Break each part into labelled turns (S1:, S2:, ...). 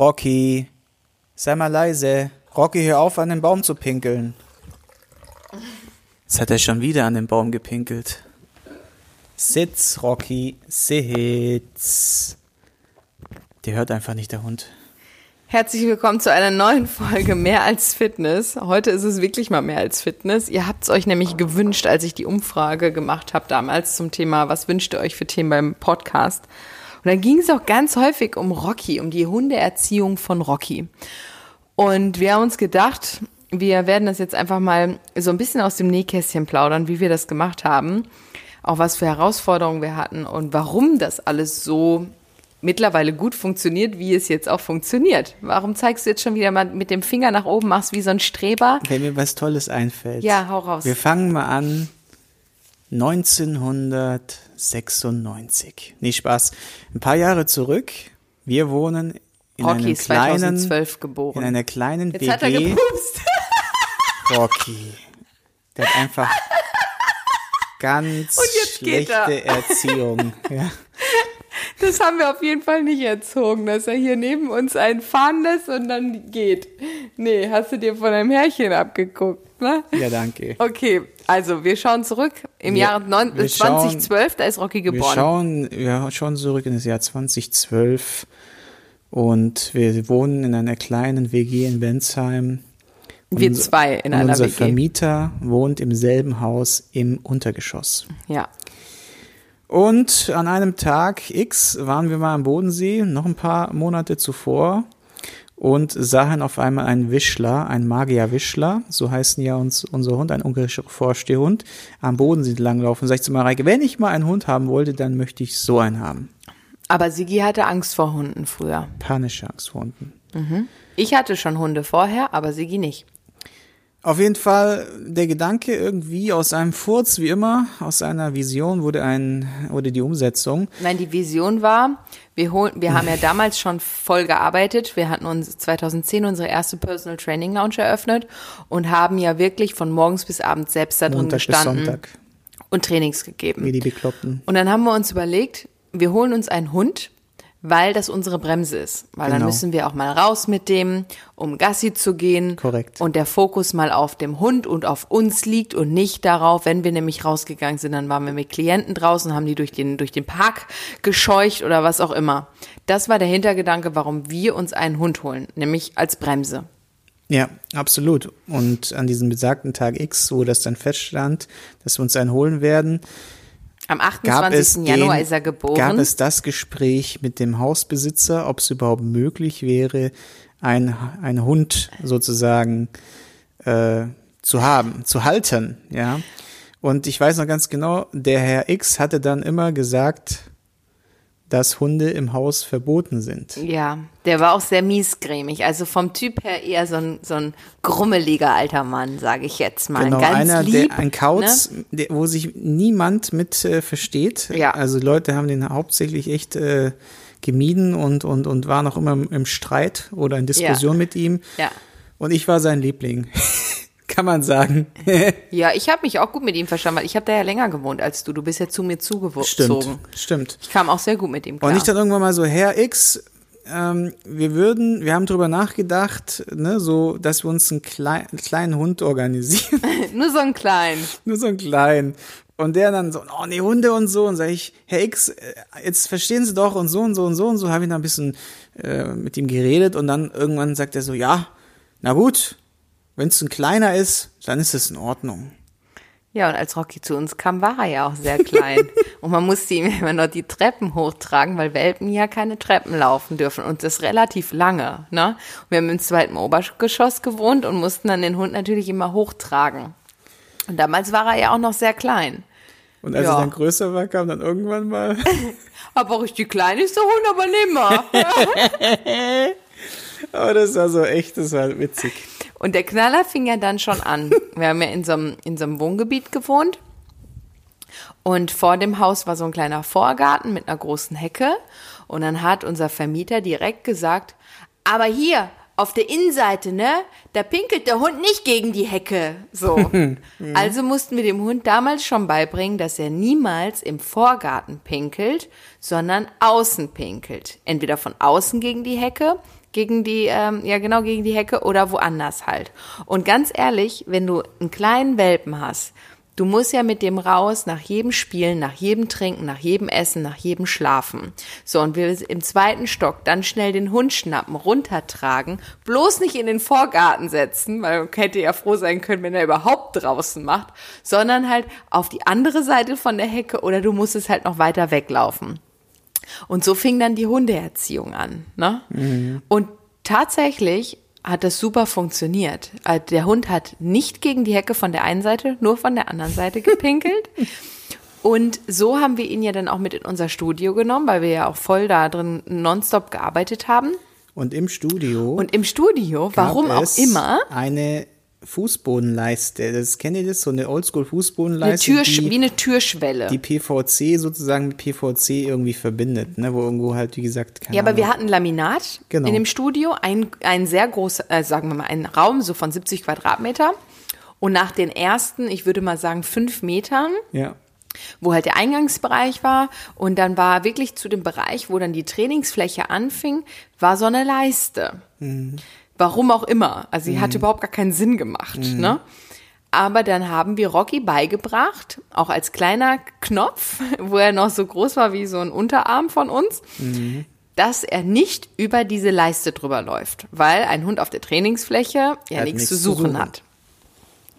S1: Rocky, sei mal leise. Rocky, hör auf, an den Baum zu pinkeln. Jetzt hat er schon wieder an den Baum gepinkelt. Sitz, Rocky, sitz. Der hört einfach nicht, der Hund.
S2: Herzlich willkommen zu einer neuen Folge Mehr als Fitness. Heute ist es wirklich mal mehr als Fitness. Ihr habt es euch nämlich gewünscht, als ich die Umfrage gemacht habe damals zum Thema, was wünscht ihr euch für Themen beim Podcast? Und da ging es auch ganz häufig um Rocky, um die Hundeerziehung von Rocky. Und wir haben uns gedacht, wir werden das jetzt einfach mal so ein bisschen aus dem Nähkästchen plaudern, wie wir das gemacht haben, auch was für Herausforderungen wir hatten und warum das alles so mittlerweile gut funktioniert, wie es jetzt auch funktioniert. Warum zeigst du jetzt schon wieder mal mit dem Finger nach oben, machst wie so ein Streber?
S1: Wenn mir was Tolles einfällt.
S2: Ja, hau raus.
S1: Wir fangen mal an. 1996. Nee, Spaß. Ein paar Jahre zurück. Wir wohnen in
S2: Rocky
S1: einem
S2: ist
S1: kleinen,
S2: 2012 geboren.
S1: in einer kleinen
S2: jetzt hat er gepupst.
S1: Rocky. Der hat einfach ganz schlechte Erziehung. Ja.
S2: Das haben wir auf jeden Fall nicht erzogen, dass er hier neben uns einen fahren lässt und dann geht. Nee, hast du dir von einem Härchen abgeguckt, ne?
S1: ja, danke.
S2: Okay, also wir schauen zurück. Im
S1: Wir-
S2: Jahre neun-
S1: wir schauen-
S2: 2012, da ist Rocky
S1: Wir
S2: geboren.
S1: schauen, wir schauen zurück in das Jahr 2012 und wir wohnen in einer kleinen WG in Bensheim.
S2: Wir
S1: Unser-
S2: zwei in einer
S1: unser
S2: WG.
S1: Vermieter wohnt im selben Haus im Untergeschoss.
S2: Ja.
S1: Und an einem Tag X waren wir mal am Bodensee, noch ein paar Monate zuvor, und sahen auf einmal einen Wischler, einen Magier-Wischler, so heißen ja uns unser Hund, ein ungarischer Vorstehhund, am Bodensee langlaufen. Sag ich zu Mareike, wenn ich mal einen Hund haben wollte, dann möchte ich so einen haben.
S2: Aber Sigi hatte Angst vor Hunden früher.
S1: Panische Angst vor Hunden.
S2: Ich hatte schon Hunde vorher, aber Sigi nicht.
S1: Auf jeden Fall der Gedanke irgendwie aus einem Furz, wie immer, aus einer Vision wurde ein, wurde die Umsetzung.
S2: Nein, die Vision war, wir, holen, wir haben ja damals schon voll gearbeitet. Wir hatten uns 2010 unsere erste Personal Training Lounge eröffnet und haben ja wirklich von morgens bis abends selbst da drin
S1: Montag bis
S2: gestanden
S1: Sonntag,
S2: und Trainings gegeben.
S1: wie die Bekloppten.
S2: Und dann haben wir uns überlegt, wir holen uns einen Hund, weil das unsere Bremse ist. Weil dann
S1: Genau.
S2: müssen wir auch mal raus mit dem, um Gassi zu gehen.
S1: Korrekt.
S2: Und der Fokus mal auf dem Hund und auf uns liegt und nicht darauf, wenn wir nämlich rausgegangen sind, dann waren wir mit Klienten draußen, haben die durch den, durch den Park gescheucht oder was auch immer. Das war der Hintergedanke, warum wir uns einen Hund holen, nämlich als Bremse.
S1: Ja, absolut. Und an diesem besagten Tag X, wo das dann feststand, dass wir uns einen holen werden,
S2: Am
S1: gab es,
S2: 28. Januar
S1: den,
S2: ist er geboren.
S1: gab es das Gespräch mit dem Hausbesitzer, ob es überhaupt möglich wäre, ein, ein Hund sozusagen äh, zu haben, zu halten, ja. Und ich weiß noch ganz genau, der Herr X hatte dann immer gesagt, dass Hunde im Haus verboten sind.
S2: Ja, der war auch sehr miesgrämig. Also vom Typ her eher so ein, so ein grummeliger alter Mann, sage ich jetzt mal.
S1: Genau,
S2: Ganz
S1: einer,
S2: lieb,
S1: der, ein Kauz,
S2: Ne?
S1: der, wo sich niemand mit äh, versteht.
S2: Ja.
S1: Also Leute haben den hauptsächlich echt äh, gemieden und, und, und waren auch immer im, im Streit oder in Diskussion
S2: Ja.
S1: mit ihm.
S2: Ja.
S1: Und ich war sein Liebling. Kann man sagen.
S2: Ja, ich habe mich auch gut mit ihm verstanden, weil ich habe da ja länger gewohnt als du. Du bist ja zu mir zugezogen.
S1: Stimmt, stimmt.
S2: Ich kam auch sehr gut mit ihm klar.
S1: Und ich dann irgendwann mal so, Herr X, ähm, wir würden, wir haben drüber nachgedacht, ne, so, dass wir uns einen, klei einen kleinen Hund organisieren.
S2: Nur so ein klein.
S1: Nur so einen kleinen. Und der dann so, oh nee, Hunde und so. Und sage ich, Herr X, äh, jetzt verstehen Sie doch und so und so und so und so. Habe ich dann ein bisschen äh, mit ihm geredet und dann irgendwann sagt er so, ja, na gut, wenn es ein kleiner ist, dann ist es in Ordnung.
S2: Ja, und als Rocky zu uns kam, war er ja auch sehr klein. und man musste ihm immer noch die Treppen hochtragen, weil Welpen ja keine Treppen laufen dürfen. Und das relativ lange. Ne? Wir haben im zweiten Obergeschoss gewohnt und mussten dann den Hund natürlich immer hochtragen. Und damals war er ja auch noch sehr klein.
S1: Und als
S2: Ja.
S1: er dann größer war, kam dann irgendwann mal,
S2: Aber richtig klein ist der Hund aber nimmer.
S1: oh, das war so echt, das war witzig.
S2: Und der Knaller fing ja dann schon an. Wir haben ja in so einem, in so einem Wohngebiet gewohnt. Und vor dem Haus war so ein kleiner Vorgarten mit einer großen Hecke. Und dann hat unser Vermieter direkt gesagt, aber hier, auf der Innenseite, ne, da pinkelt der Hund nicht gegen die Hecke. So. also mussten wir dem Hund damals schon beibringen, dass er niemals im Vorgarten pinkelt, sondern außen pinkelt. Entweder von außen gegen die Hecke gegen die, ähm, ja genau, gegen die Hecke oder woanders halt. Und ganz ehrlich, wenn du einen kleinen Welpen hast, du musst ja mit dem raus nach jedem Spielen, nach jedem Trinken, nach jedem Essen, nach jedem Schlafen. So, und wir im zweiten Stock dann schnell den Hund schnappen, runtertragen, bloß nicht in den Vorgarten setzen, weil man hätte ja froh sein können, wenn er überhaupt draußen macht, sondern halt auf die andere Seite von der Hecke oder du musst es halt noch weiter weglaufen. Und so fing dann die Hundeerziehung an. Ne? Mhm. Und tatsächlich hat das super funktioniert. Äh, der Hund hat nicht gegen die Hecke von der einen Seite, nur von der anderen Seite gepinkelt. Und so haben wir ihn ja dann auch mit in unser Studio genommen, weil wir ja auch voll da drin nonstop gearbeitet haben.
S1: Und im Studio.
S2: Und im Studio, warum auch immer.
S1: Eine Fußbodenleiste. Das kennt ihr das? So eine Oldschool-Fußbodenleiste.
S2: Eine Tür, wie eine Türschwelle.
S1: Die PVC sozusagen mit PVC irgendwie verbindet, ne? Wo irgendwo halt, wie gesagt,
S2: keine Ja, aber Ahnung. wir hatten Laminat genau. in dem Studio, ein, ein sehr großer, äh, sagen wir mal, ein Raum so von 70 Quadratmeter. Und nach den ersten, ich würde mal sagen, fünf Metern.
S1: Ja
S2: wo halt der Eingangsbereich war und dann war wirklich zu dem Bereich, wo dann die Trainingsfläche anfing, war so eine Leiste. Mhm. Warum auch immer. Also sie mhm. hat überhaupt gar keinen Sinn gemacht. Mhm. Ne? Aber dann haben wir Rocky beigebracht, auch als kleiner Knopf, wo er noch so groß war wie so ein Unterarm von uns, mhm. dass er nicht über diese Leiste drüber läuft, weil ein Hund auf der Trainingsfläche ja nichts, nichts zu suchen, zu suchen. hat.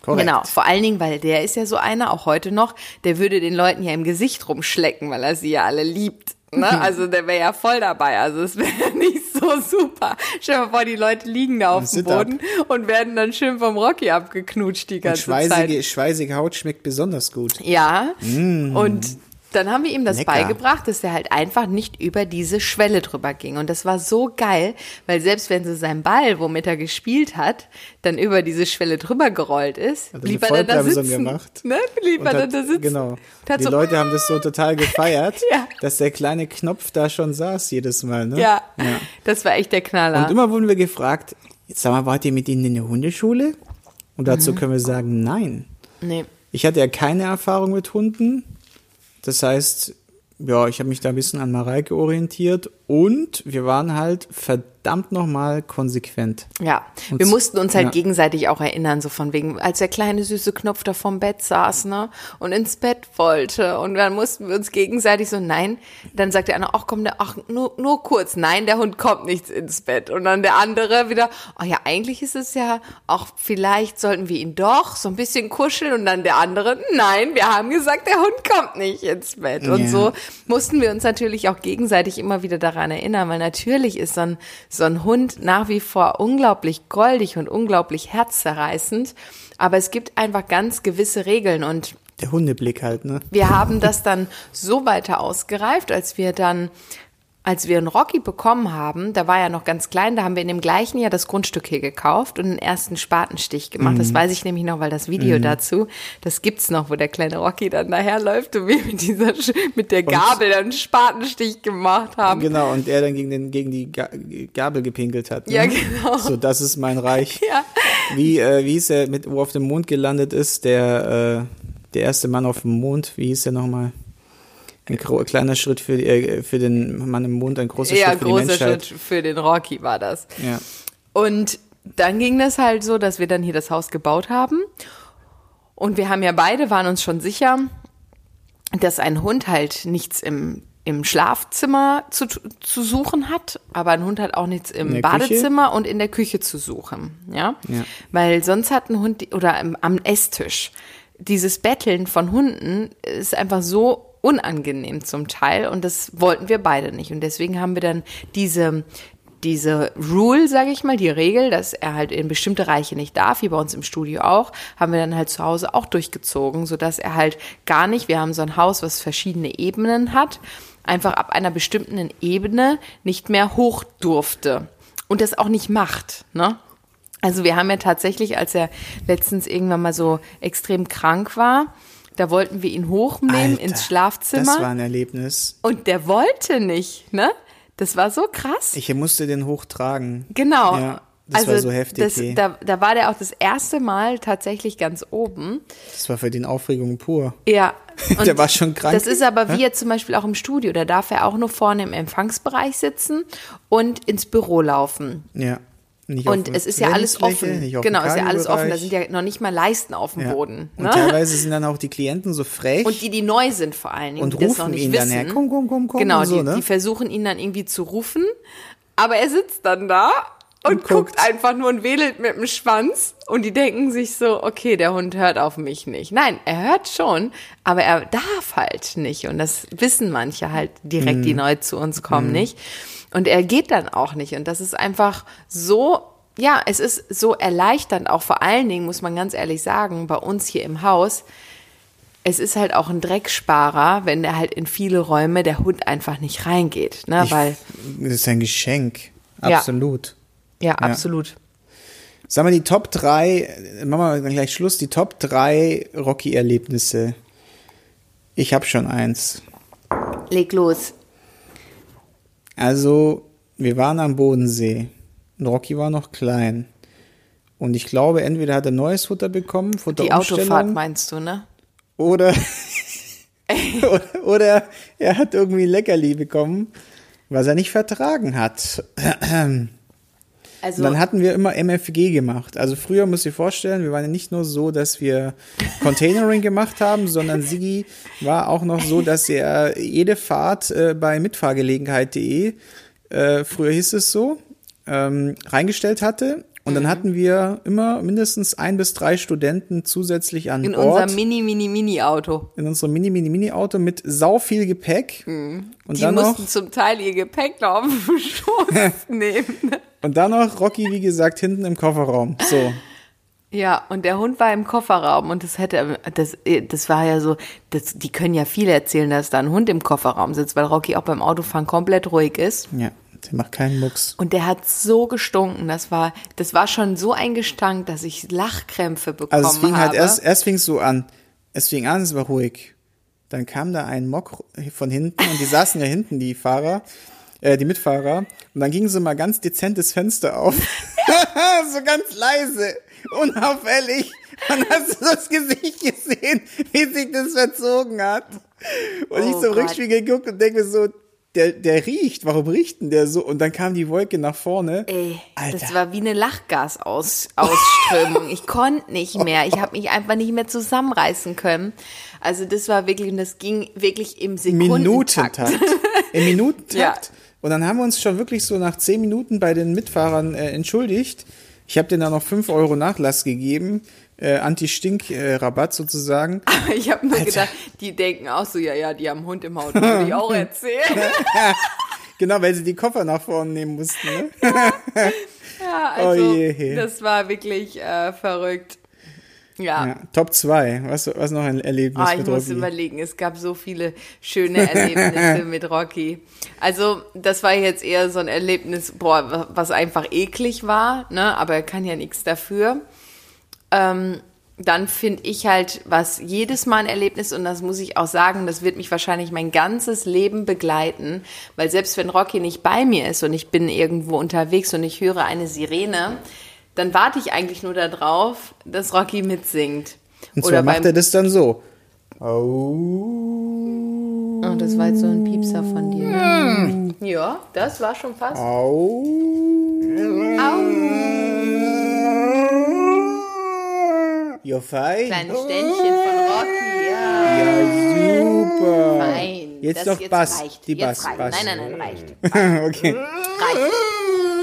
S2: Korrekt. Genau, vor allen Dingen, weil der ist ja so einer, auch heute noch, der würde den Leuten ja im Gesicht rumschlecken, weil er sie ja alle liebt. Ne? Also der wäre ja voll dabei. Also es wäre nicht so super. Stell dir mal vor, die Leute liegen da auf dem Boden up. und werden dann schön vom Rocky abgeknutscht die ganze
S1: und schweißige,
S2: Zeit.
S1: Schweißige Haut schmeckt besonders gut.
S2: Ja. Mm. Und dann haben wir ihm das Lecker. beigebracht, dass er halt einfach nicht über diese Schwelle drüber ging. Und das war so geil, weil selbst wenn so sein Ball, womit er gespielt hat, dann über diese Schwelle drüber gerollt ist, blieb er dann da sitzen. Gemacht. Ne? Blieb er dann da sitzen.
S1: Genau. Die so, Leute haben das so total gefeiert, ja. dass der kleine Knopf da schon saß jedes Mal. Ne?
S2: Ja, ja, das war echt der Knaller.
S1: Und immer wurden wir gefragt, jetzt sag mal, wart ihr mit ihnen in der Hundeschule? Und dazu mhm. können wir sagen, nein.
S2: Nee.
S1: Ich hatte ja keine Erfahrung mit Hunden. Das heißt, ja, ich habe mich da ein bisschen an Mareike orientiert und wir waren halt verdammt nochmal konsequent.
S2: Ja, und wir mussten uns halt ja. gegenseitig auch erinnern, so von wegen, als der kleine süße Knopf da vorm Bett saß, ne, und ins Bett wollte und dann mussten wir uns gegenseitig so, nein, dann sagt der eine, ach komm, der, ach, nur, nur kurz, nein, der Hund kommt nicht ins Bett und dann der andere wieder, oh ja, eigentlich ist es ja, auch vielleicht sollten wir ihn doch so ein bisschen kuscheln und dann der andere, nein, wir haben gesagt, der Hund kommt nicht ins Bett und ja. so mussten wir uns natürlich auch gegenseitig immer wieder daran erinnern, weil natürlich ist so ein, so ein Hund nach wie vor unglaublich goldig und unglaublich herzzerreißend. Aber es gibt einfach ganz gewisse Regeln und
S1: der Hundeblick halt, ne?
S2: Wir haben das dann so weiter ausgereift, als wir dann als wir einen Rocky bekommen haben, da war er noch ganz klein, da haben wir in dem gleichen Jahr das Grundstück hier gekauft und den ersten Spatenstich gemacht. Mhm. Das weiß ich nämlich noch, weil das Video mhm. dazu, das gibt's noch, wo der kleine Rocky dann daherläuft und wir mit dieser, mit der Gabel und, dann einen Spatenstich gemacht haben.
S1: Genau, und er dann gegen den, gegen die Gabel gepinkelt hat.
S2: Ne? Ja, genau.
S1: So, das ist mein Reich.
S2: ja.
S1: Wie, äh, wie hieß er, mit, wo auf dem Mond gelandet ist, der, äh, der erste Mann auf dem Mond, wie hieß er nochmal? Ein kleiner Schritt für, äh, für den Mann im Mond, ein großer ja, Schritt für die Menschheit. Ja, großer Schritt
S2: für den Rocky war das.
S1: Ja.
S2: Und dann ging das halt so, dass wir dann hier das Haus gebaut haben. Und wir haben ja beide, waren uns schon sicher, dass ein Hund halt nichts im, im Schlafzimmer zu, zu suchen hat, aber ein Hund hat auch nichts im Badezimmer Küche? und in der Küche zu suchen. Ja?
S1: ja.
S2: Weil sonst hat ein Hund, oder am Esstisch, dieses Betteln von Hunden ist einfach so unangenehm zum Teil und das wollten wir beide nicht. Und deswegen haben wir dann diese, diese Rule, sage ich mal, die Regel, dass er halt in bestimmte Reiche nicht darf, wie bei uns im Studio auch, haben wir dann halt zu Hause auch durchgezogen, so dass er halt gar nicht, wir haben so ein Haus, was verschiedene Ebenen hat, einfach ab einer bestimmten Ebene nicht mehr hoch durfte und das auch nicht macht, ne? Also wir haben ja tatsächlich, als er letztens irgendwann mal so extrem krank war, da wollten wir ihn hochnehmen Alter, ins Schlafzimmer. Das
S1: war ein Erlebnis.
S2: Und der wollte nicht, ne? Das war so krass.
S1: Ich musste den hochtragen.
S2: Genau.
S1: Ja, Das
S2: also
S1: war so heftig.
S2: das, da, da war der auch das erste Mal tatsächlich ganz oben.
S1: das war für den Aufregung pur.
S2: Ja. Und
S1: Der war schon krank.
S2: Das ist aber wie jetzt zum Beispiel auch im Studio. Da darf er auch nur vorne im Empfangsbereich sitzen und ins Büro laufen.
S1: Ja. Nicht
S2: Und
S1: auf
S2: es ist ja alles offen. Genau, ist ja alles offen. Da sind ja noch nicht mal Leisten auf dem
S1: Ja.
S2: Boden.
S1: Und
S2: Ne?
S1: teilweise sind dann auch die Klienten so frech.
S2: Und die, die neu sind vor allen Dingen,
S1: Und
S2: die das noch
S1: rufen
S2: nicht
S1: ihn
S2: wissen.
S1: dann her, komm, komm, komm, komm
S2: Genau,
S1: und so,
S2: die,
S1: ne?
S2: die versuchen ihn dann irgendwie zu rufen, aber er sitzt dann da und,
S1: Und
S2: guckt.
S1: guckt.
S2: einfach nur und wedelt mit dem Schwanz und die denken sich so, okay, der Hund hört auf mich nicht. Nein, er hört schon, aber er darf halt nicht und das wissen manche halt direkt,
S1: Mhm.
S2: die neu zu uns kommen, nicht. Und er geht dann auch nicht und das ist einfach so ja, es ist so erleichternd, auch vor allen Dingen, muss man ganz ehrlich sagen, bei uns hier im Haus, es ist halt auch ein Drecksparer, wenn der halt in viele Räume der Hund einfach nicht reingeht, ne?
S1: Ich-
S2: Weil,
S1: das ist ein Geschenk.
S2: Ja.
S1: Absolut.
S2: ja, absolut.
S1: Sag mal, die Top 3, machen wir dann gleich Schluss, die Top 3 Rocky-Erlebnisse. Ich habe schon eins.
S2: Leg los.
S1: Also, wir waren am Bodensee. Und Rocky war noch klein. Und ich glaube, entweder hat er neues Futter bekommen,
S2: Die
S1: Futterumstellung,
S2: Autofahrt meinst du, ne?
S1: oder, oder, oder er hat irgendwie ein Leckerli bekommen, was er nicht vertragen hat.
S2: Also,
S1: Und dann hatten wir immer MFG gemacht. Also früher muss ich vorstellen, wir waren ja nicht nur so, dass wir Containering gemacht haben, sondern Sigi war auch noch so, dass er jede Fahrt äh, bei mitfahrgelegenheit.de, äh, früher hieß es so, ähm, reingestellt hatte. Und
S2: Mhm.
S1: dann hatten wir immer mindestens ein bis drei Studenten zusätzlich an
S2: in
S1: Bord
S2: unserem Mini, Mini, Mini-Auto.
S1: in unserem Mini, Mini, Mini-Auto mit sau viel Gepäck. Und
S2: Mhm. Die
S1: dann noch
S2: mussten zum Teil ihr Gepäck noch auf den Schoß nehmen.
S1: Und dann noch Rocky, wie gesagt, hinten im Kofferraum. So.
S2: Ja, und der Hund war im Kofferraum und das hätte, das, das war ja so, das, die können ja viel erzählen, dass da ein Hund im Kofferraum sitzt, weil Rocky auch beim Autofahren komplett ruhig ist.
S1: Ja, der macht keinen Mucks.
S2: Und der hat so gestunken, das war, das war schon so ein Gestank, dass ich Lachkrämpfe bekommen
S1: Also es fing
S2: habe.
S1: halt erst, erst fing es so an. Es fing an, es war ruhig. Dann kam da ein Mock von hinten und die saßen ja hinten, die Fahrer, äh, die Mitfahrer. Und dann ging so mal ganz dezent das Fenster auf. so ganz leise, unauffällig. Und hast du das Gesicht gesehen, wie sich das verzogen hat. Und ich
S2: Oh
S1: so im
S2: Gott.
S1: Rückspiegel geguckt und denke mir so, der, der riecht, warum riecht denn der so? Und dann kam die Wolke nach vorne.
S2: Ey,
S1: Alter.
S2: das war wie eine Lachgasausströmung. ich konnte nicht mehr. Ich habe mich einfach nicht mehr zusammenreißen können. Also das war wirklich, und das ging wirklich im Sekundentakt.
S1: Minutentakt. Im Minutentakt.
S2: Ja.
S1: Und dann haben wir uns schon wirklich so nach zehn Minuten bei den Mitfahrern äh, entschuldigt. Ich habe denen da noch fünf Euro Nachlass gegeben, äh, Anti-Stink-Rabatt sozusagen.
S2: Ich habe nur gedacht, die denken auch so, ja, ja, die haben einen Hund im Auto, würde ich auch erzählen.
S1: Genau, weil sie die Koffer nach vorne nehmen mussten. Ne?
S2: Ja, also
S1: Oh je.
S2: das war wirklich äh, verrückt. Ja.
S1: Ja, Top 2. Was, was noch ein Erlebnis
S2: Ah, ich
S1: mit
S2: muss
S1: Rocky?
S2: überlegen, es gab so viele schöne Erlebnisse mit Rocky. Also, das war jetzt eher so ein Erlebnis, boah, was einfach eklig war, ne? Aber er kann ja nichts dafür. Ähm, dann finde ich halt, was jedes Mal ein Erlebnis, und das muss ich auch sagen, das wird mich wahrscheinlich mein ganzes Leben begleiten, weil selbst wenn Rocky nicht bei mir ist und ich bin irgendwo unterwegs und ich höre eine Sirene, dann warte ich eigentlich nur darauf, dass Rocky mitsingt.
S1: Und zwar macht er das dann so. Oh.
S2: Oh, das war jetzt so ein Piepser von dir. Ne? Ja, das war schon fast.
S1: Au. You're fine.
S2: Kleines Ständchen von Rocky, ja.
S1: Ja, super.
S2: Fein.
S1: Jetzt
S2: das
S1: doch Bass.
S2: Reicht.
S1: Die
S2: jetzt
S1: Bass,
S2: reicht.
S1: Bass.
S2: Nein, nein, nein, reicht.
S1: okay.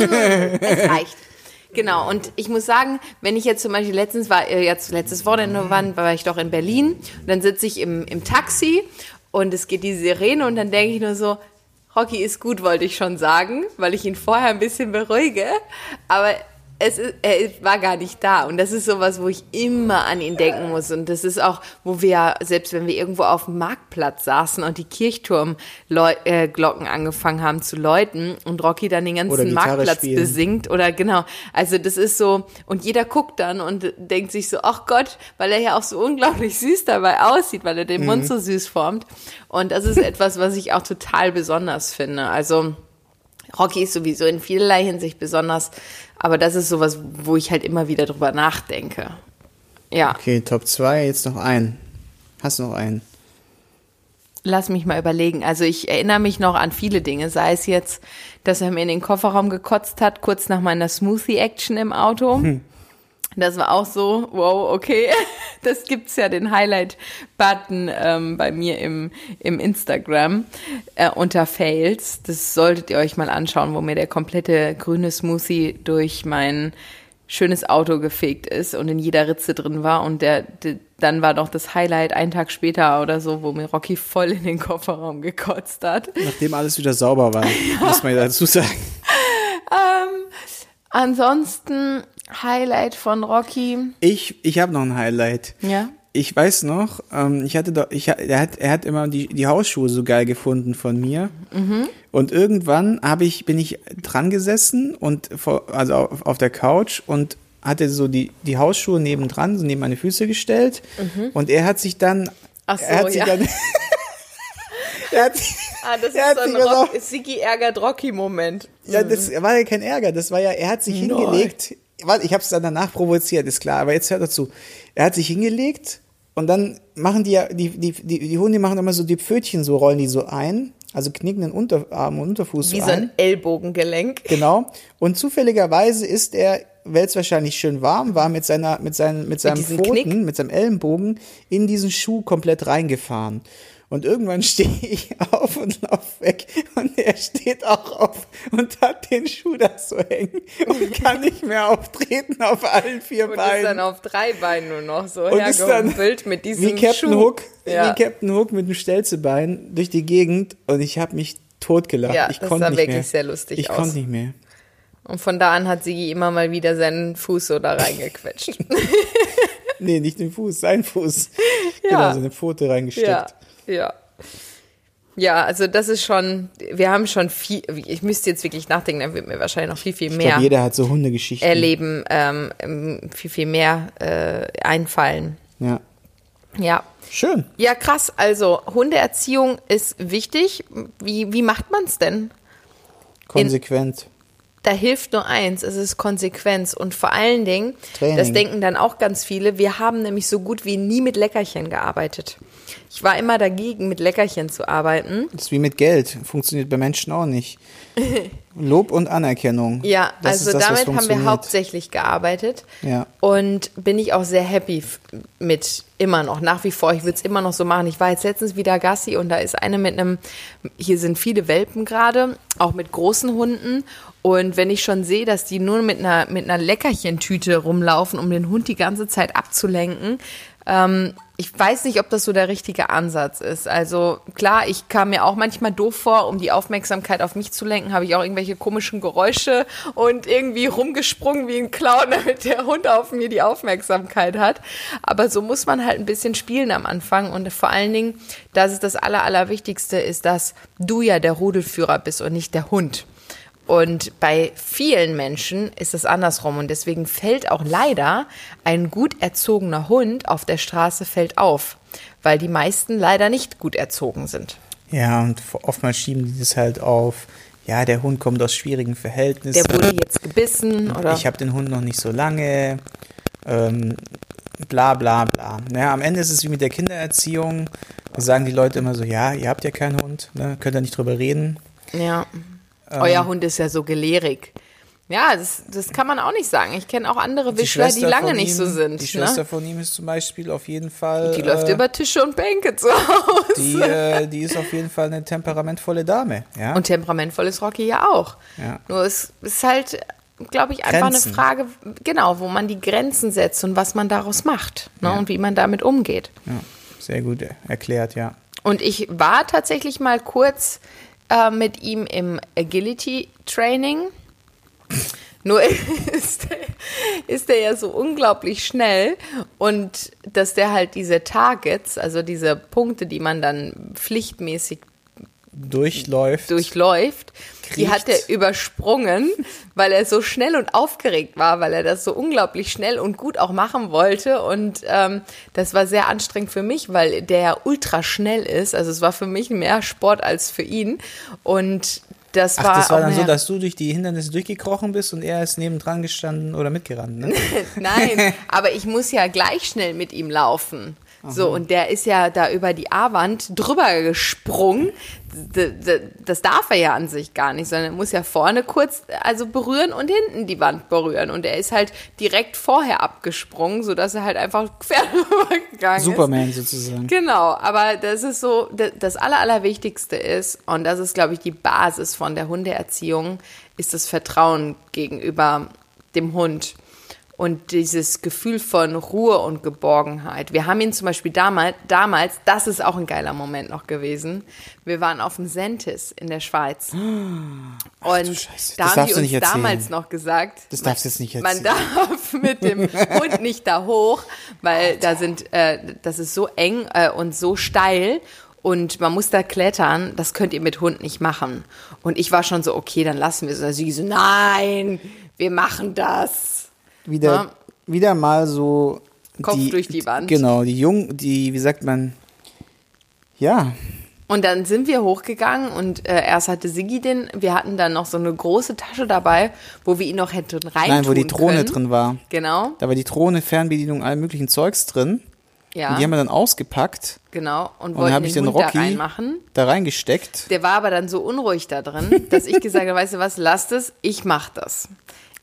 S2: Reicht. es reicht. Genau, und ich muss sagen, wenn ich jetzt zum Beispiel letztens war, äh, jetzt letztes Wochenende war, war ich doch in Berlin. Und dann sitze ich im, im Taxi und es geht die Sirene und dann denke ich nur so, Rocky ist gut, wollte ich schon sagen, weil ich ihn vorher ein bisschen beruhige, aber es ist, er war gar nicht da. Und das ist sowas, wo ich immer an ihn denken muss. Und das ist auch, wo wir, selbst wenn wir irgendwo auf dem Marktplatz saßen und die Kirchturmglocken angefangen haben zu läuten und Rocky dann den ganzen Marktplatz
S1: spielen.
S2: besingt oder genau, also das ist so und jeder guckt dann und denkt sich so, ach Gott, weil er ja auch so unglaublich süß dabei aussieht, weil er den Mund so süß formt. Und das ist etwas, was ich auch total besonders finde, also Rocky ist sowieso in vielerlei Hinsicht besonders, aber das ist sowas, wo ich halt immer wieder drüber nachdenke. Ja.
S1: Okay, Top 2, jetzt noch einen. Hast du noch einen?
S2: Lass mich mal überlegen. Also ich erinnere mich noch an viele Dinge, sei es jetzt, dass er mir in den Kofferraum gekotzt hat, kurz nach meiner Smoothie-Action im Auto. Hm. Das war auch so, wow, okay. Das gibt's ja den Highlight-Button ähm, bei mir im, im Instagram äh, unter Fails. Das solltet ihr euch mal anschauen, wo mir der komplette grüne Smoothie durch mein schönes Auto gefegt ist und in jeder Ritze drin war. Und der, der dann war noch das Highlight einen Tag später oder so, wo mir Rocky voll in den Kofferraum gekotzt hat.
S1: Nachdem alles wieder sauber war, ja. muss man dazu sagen.
S2: ähm, ansonsten Highlight von Rocky.
S1: Ich, ich habe noch ein Highlight.
S2: Ja.
S1: Ich weiß noch, ähm, ich hatte doch, ich, er hat, er hat immer die, die Hausschuhe so geil gefunden von mir. Mhm. Und irgendwann habe ich, bin ich dran gesessen und vor, also auf, auf der Couch und hatte so die, die Hausschuhe nebendran, so neben meine Füße gestellt. Mhm. Und er hat sich dann,
S2: Ach so,
S1: er hat sich
S2: ja.
S1: dann, er hat,
S2: ah, das
S1: er
S2: ist so ein Rock, Sigi ärgert Rocky-Moment.
S1: Ja, das war ja kein Ärger, das war ja, er hat sich
S2: Nein.
S1: hingelegt, warte, ich habe es dann danach provoziert, ist klar, aber jetzt hört dazu. Er hat sich hingelegt und dann machen die ja, die, die, die, die Hunde machen immer so die Pfötchen, so rollen die so ein, also knicken den Unterarm und Unterfuß
S2: Wie
S1: so
S2: so
S1: ein.
S2: ein Ellbogengelenk.
S1: Genau. Und zufälligerweise ist er, weil es wahrscheinlich schön warm war, mit seiner, mit seinen, mit seinem
S2: diesem
S1: Pfoten,
S2: Knick?
S1: mit seinem Ellenbogen in diesen Schuh komplett reingefahren. Und irgendwann stehe ich auf und lauf weg und er steht auch auf und hat den Schuh da so hängen und kann nicht mehr auftreten auf allen vier
S2: Und ist
S1: Beinen.
S2: dann auf drei Beinen nur noch so
S1: Und ist dann
S2: mit diesem
S1: wie Captain
S2: Schuh.
S1: Hook,
S2: Ja.
S1: wie Captain Hook mit dem Stelzebein durch die Gegend und ich habe mich totgelacht.
S2: Ja,
S1: ich
S2: das
S1: konnte
S2: sah
S1: nicht
S2: wirklich
S1: mehr.
S2: sehr lustig
S1: ich
S2: aus.
S1: konnte nicht mehr.
S2: Und von da an hat Sigi immer mal wieder seinen Fuß so da reingequetscht.
S1: Nee, nicht den Fuß, sein Fuß.
S2: Ja.
S1: Genau, seine Pfote reingesteckt.
S2: ja, ja. Ja, also das ist schon, wir haben schon viel, ich müsste jetzt wirklich nachdenken, da wird mir wahrscheinlich noch viel, viel
S1: Ich
S2: mehr
S1: glaube, jeder hat so Hundegeschichten.
S2: erleben, ähm, ähm, viel, viel mehr äh, einfallen.
S1: Ja.
S2: Ja.
S1: Schön.
S2: Ja, krass. Also Hundeerziehung ist wichtig. Wie, wie macht man es denn?
S1: Konsequent.
S2: Da hilft nur eins, es ist Konsequenz. Und vor allen Dingen,
S1: Training.
S2: das denken dann auch ganz viele, wir haben nämlich so gut wie nie mit Leckerchen gearbeitet. Ich war immer dagegen, mit Leckerchen zu arbeiten.
S1: Das ist wie mit Geld. Funktioniert bei Menschen auch nicht. Lob und Anerkennung.
S2: Ja,
S1: Das
S2: also
S1: das,
S2: damit haben wir hauptsächlich gearbeitet.
S1: Ja.
S2: Und bin ich auch sehr happy mit immer noch, nach wie vor. Ich würde es immer noch so machen. Ich war jetzt letztens wieder Gassi und da ist eine mit einem, hier sind viele Welpen gerade, auch mit großen Hunden. Und wenn ich schon sehe, dass die nur mit einer, mit einer Leckerchentüte rumlaufen, um den Hund die ganze Zeit abzulenken, ähm, ich weiß nicht, ob das so der richtige Ansatz ist. Also klar, ich kam mir auch manchmal doof vor, um die Aufmerksamkeit auf mich zu lenken, habe ich auch irgendwelche komischen Geräusche und irgendwie rumgesprungen wie ein Clown, damit der Hund auf mir die Aufmerksamkeit hat. Aber so muss man halt ein bisschen spielen am Anfang und vor allen Dingen, das ist das Aller, Allerwichtigste, ist, dass du ja der Rudelführer bist und nicht der Hund. Und bei vielen Menschen ist es andersrum. Und deswegen fällt auch leider ein gut erzogener Hund auf der Straße fällt auf. Weil die meisten leider nicht gut erzogen sind.
S1: Ja, und oftmals schieben die das halt auf. Ja, der Hund kommt aus schwierigen Verhältnissen.
S2: Der wurde jetzt gebissen oder.
S1: ich habe den Hund noch nicht so lange. Ähm, bla bla bla. Naja, am Ende ist es wie mit der Kindererziehung. Da sagen die Leute immer so, ja, ihr habt ja keinen Hund, ne? könnt ihr nicht drüber reden.
S2: ja. Euer Hund ist ja so gelehrig. Ja, das, das kann man auch nicht sagen. Ich kenne auch andere Wischler, die
S1: Schwester
S2: lange
S1: von
S2: nicht
S1: ihm,
S2: so sind.
S1: Die Schwester
S2: ne?
S1: von ihm ist zum Beispiel auf jeden Fall.
S2: Die läuft
S1: äh,
S2: über Tische und Bänke zu Hause.
S1: Die, äh, die ist auf jeden Fall eine temperamentvolle Dame. Ja?
S2: Und temperamentvoll ist Rocky ja auch.
S1: Ja.
S2: Nur es ist halt, glaube ich, einfach
S1: Grenzen.
S2: eine Frage, genau, wo man die Grenzen setzt und was man daraus macht ne,
S1: Ja.
S2: und wie man damit umgeht.
S1: ja, sehr gut erklärt, ja.
S2: Und ich war tatsächlich mal kurz äh, mit ihm im Agility-Training. Nur ist ist der ja so unglaublich schnell und dass der halt diese Targets, also diese Punkte, die man dann pflichtmäßig
S1: Durchläuft.
S2: durchläuft, die
S1: Kriecht.
S2: hat er übersprungen, weil er so schnell und aufgeregt war, weil er das so unglaublich schnell und gut auch machen wollte. Und ähm, das war sehr anstrengend für mich, weil der ja ultra schnell ist. Also es war für mich mehr Sport als für ihn. Und das
S1: Ach,
S2: war.
S1: das war dann so, dass du durch die Hindernisse durchgekrochen bist und er ist nebendran gestanden oder mitgerannt, ne?
S2: Nein, aber ich muss ja gleich schnell mit ihm laufen. So, und der ist ja da über die A-Wand drüber gesprungen. Das darf er ja an sich gar nicht, sondern er muss ja vorne kurz also berühren und hinten die Wand berühren. Und er ist halt direkt vorher abgesprungen, sodass er halt einfach quer rübergegangen ist.
S1: Superman sozusagen.
S2: Genau, aber das ist so, das Aller, Allerwichtigste ist, und das ist, glaube ich, die Basis von der Hundeerziehung, ist das Vertrauen gegenüber dem Hund. Und dieses Gefühl von Ruhe und Geborgenheit. Wir haben ihn zum Beispiel damals, damals, das ist auch ein geiler Moment noch gewesen. Wir waren auf dem Sentis in der Schweiz. Und da haben die uns damals noch gesagt,
S1: Das darfst du jetzt nicht
S2: man
S1: erzählen.
S2: darf mit dem Hund nicht da hoch, weil da sind, äh, das ist so eng äh, und so steil und man muss da klettern. Das könnt ihr mit Hund nicht machen. Und ich war schon so, okay, dann lassen wir es. Also sie so, nein, wir machen das.
S1: Wieder,
S2: Ja.
S1: wieder mal so.
S2: Kopf durch die Wand.
S1: Genau, die Jung, die, wie sagt man, ja,
S2: Und dann sind wir hochgegangen und äh, erst hatte Sigi den, wir hatten dann noch so eine große Tasche dabei, wo wir ihn noch hätten rein
S1: nein, wo die Drohne
S2: können.
S1: drin war.
S2: Genau,
S1: Da war die Drohne, Fernbedienung, all möglichen Zeugs drin.
S2: ja,
S1: Und die haben wir dann ausgepackt,
S2: genau. Und
S1: dann
S2: wollten
S1: hab ich
S2: den
S1: den
S2: Hund
S1: Rocky-
S2: da reinmachen.
S1: da reingesteckt.
S2: Der war aber dann so unruhig da drin, dass ich gesagt habe, weißt du was, lass das, ich mach das.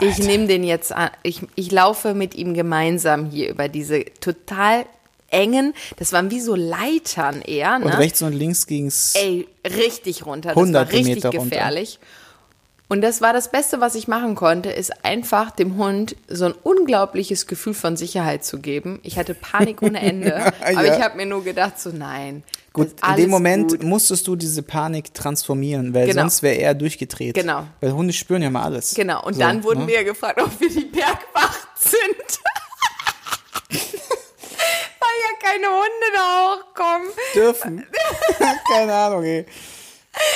S2: Ich nehme den jetzt an, ich, ich laufe mit ihm gemeinsam hier über diese total engen, das waren wie so Leitern eher,
S1: Und
S2: ne?
S1: rechts und links ging's.
S2: Ey, richtig runter, das war
S1: Hunderte
S2: richtig
S1: Meter runter.
S2: Und das war das Beste, was ich machen konnte, ist einfach dem Hund so ein unglaubliches Gefühl von Sicherheit zu geben. Ich hatte Panik ohne Ende, aber
S1: Ja.
S2: ich habe mir nur gedacht, so nein.
S1: Gut, in dem Moment
S2: gut.
S1: musstest du diese Panik transformieren, weil
S2: Genau.
S1: sonst wäre er durchgedreht.
S2: Genau.
S1: Weil Hunde spüren ja mal alles.
S2: Genau, und
S1: So,
S2: dann wurden
S1: ne?
S2: wir gefragt, ob wir die Bergwacht sind. Weil ja keine Hunde da hochkommen.
S1: dürfen. Keine Ahnung, ey.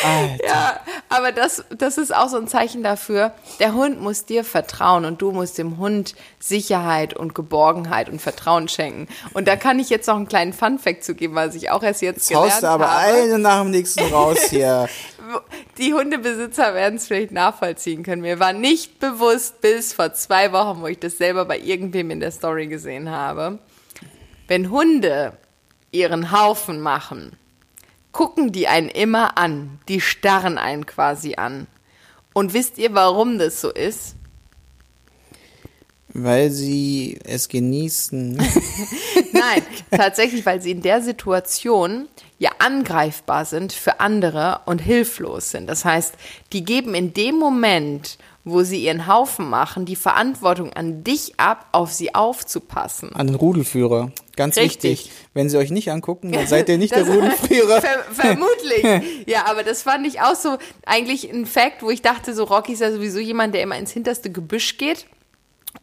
S1: Alter.
S2: Ja, aber das, das ist auch so ein Zeichen dafür, der Hund muss dir vertrauen und du musst dem Hund Sicherheit und Geborgenheit und Vertrauen schenken. Und da kann ich jetzt noch einen kleinen Funfact zu geben, was ich auch erst jetzt
S1: Jetzt haust
S2: gelernt
S1: du aber
S2: habe.
S1: einen nach dem nächsten raus hier.
S2: Die Hundebesitzer werden es vielleicht nachvollziehen können. Mir war nicht bewusst bis vor zwei Wochen, wo ich das selber bei irgendwem in der Story gesehen habe. Wenn Hunde ihren Haufen machen, gucken die einen immer an. Die starren einen quasi an. Und wisst ihr, warum das so ist?
S1: Weil sie es genießen.
S2: Nein, tatsächlich, weil sie in der Situation ja angreifbar sind für andere und hilflos sind. Das heißt, die geben in dem Moment, wo sie ihren Haufen machen, die Verantwortung an dich ab, auf sie aufzupassen.
S1: An den Rudelführer. Ganz
S2: Richtig.
S1: wichtig. Wenn sie euch nicht angucken, dann seid ihr nicht der Rudelführer.
S2: Ver vermutlich. Ja, aber das fand ich auch so eigentlich ein Fact, wo ich dachte, so Rocky ist ja sowieso jemand, der immer ins hinterste Gebüsch geht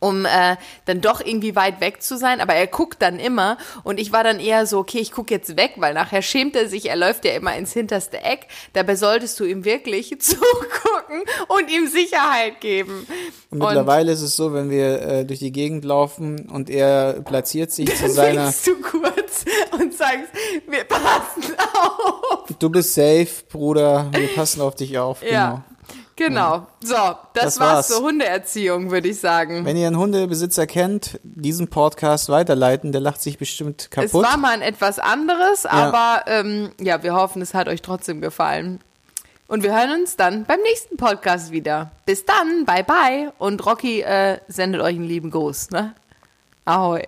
S2: um äh, dann doch irgendwie weit weg zu sein, aber er guckt dann immer und ich war dann eher so, okay, ich gucke jetzt weg, weil nachher schämt er sich, er läuft ja immer ins hinterste Eck, dabei solltest du ihm wirklich zugucken und ihm Sicherheit geben.
S1: Und mittlerweile ist es so, wenn wir äh, durch die Gegend laufen und er platziert sich zu seiner,
S2: du kurz und sagst, wir passen auf.
S1: du bist safe, Bruder, wir passen auf dich auf.
S2: Ja. Genau. So, das,
S1: Das
S2: war's
S1: war's.
S2: zur Hundeerziehung, würde ich sagen.
S1: Wenn ihr einen Hundebesitzer kennt, diesen Podcast weiterleiten, der lacht sich bestimmt
S2: Es
S1: kaputt.
S2: war mal ein etwas anderes, aber ähm, ja, wir hoffen, es hat euch trotzdem gefallen. Und wir hören uns dann beim nächsten Podcast wieder. Bis dann, bye bye. Und Rocky äh, sendet euch einen lieben Gruß, ne? Ahoi.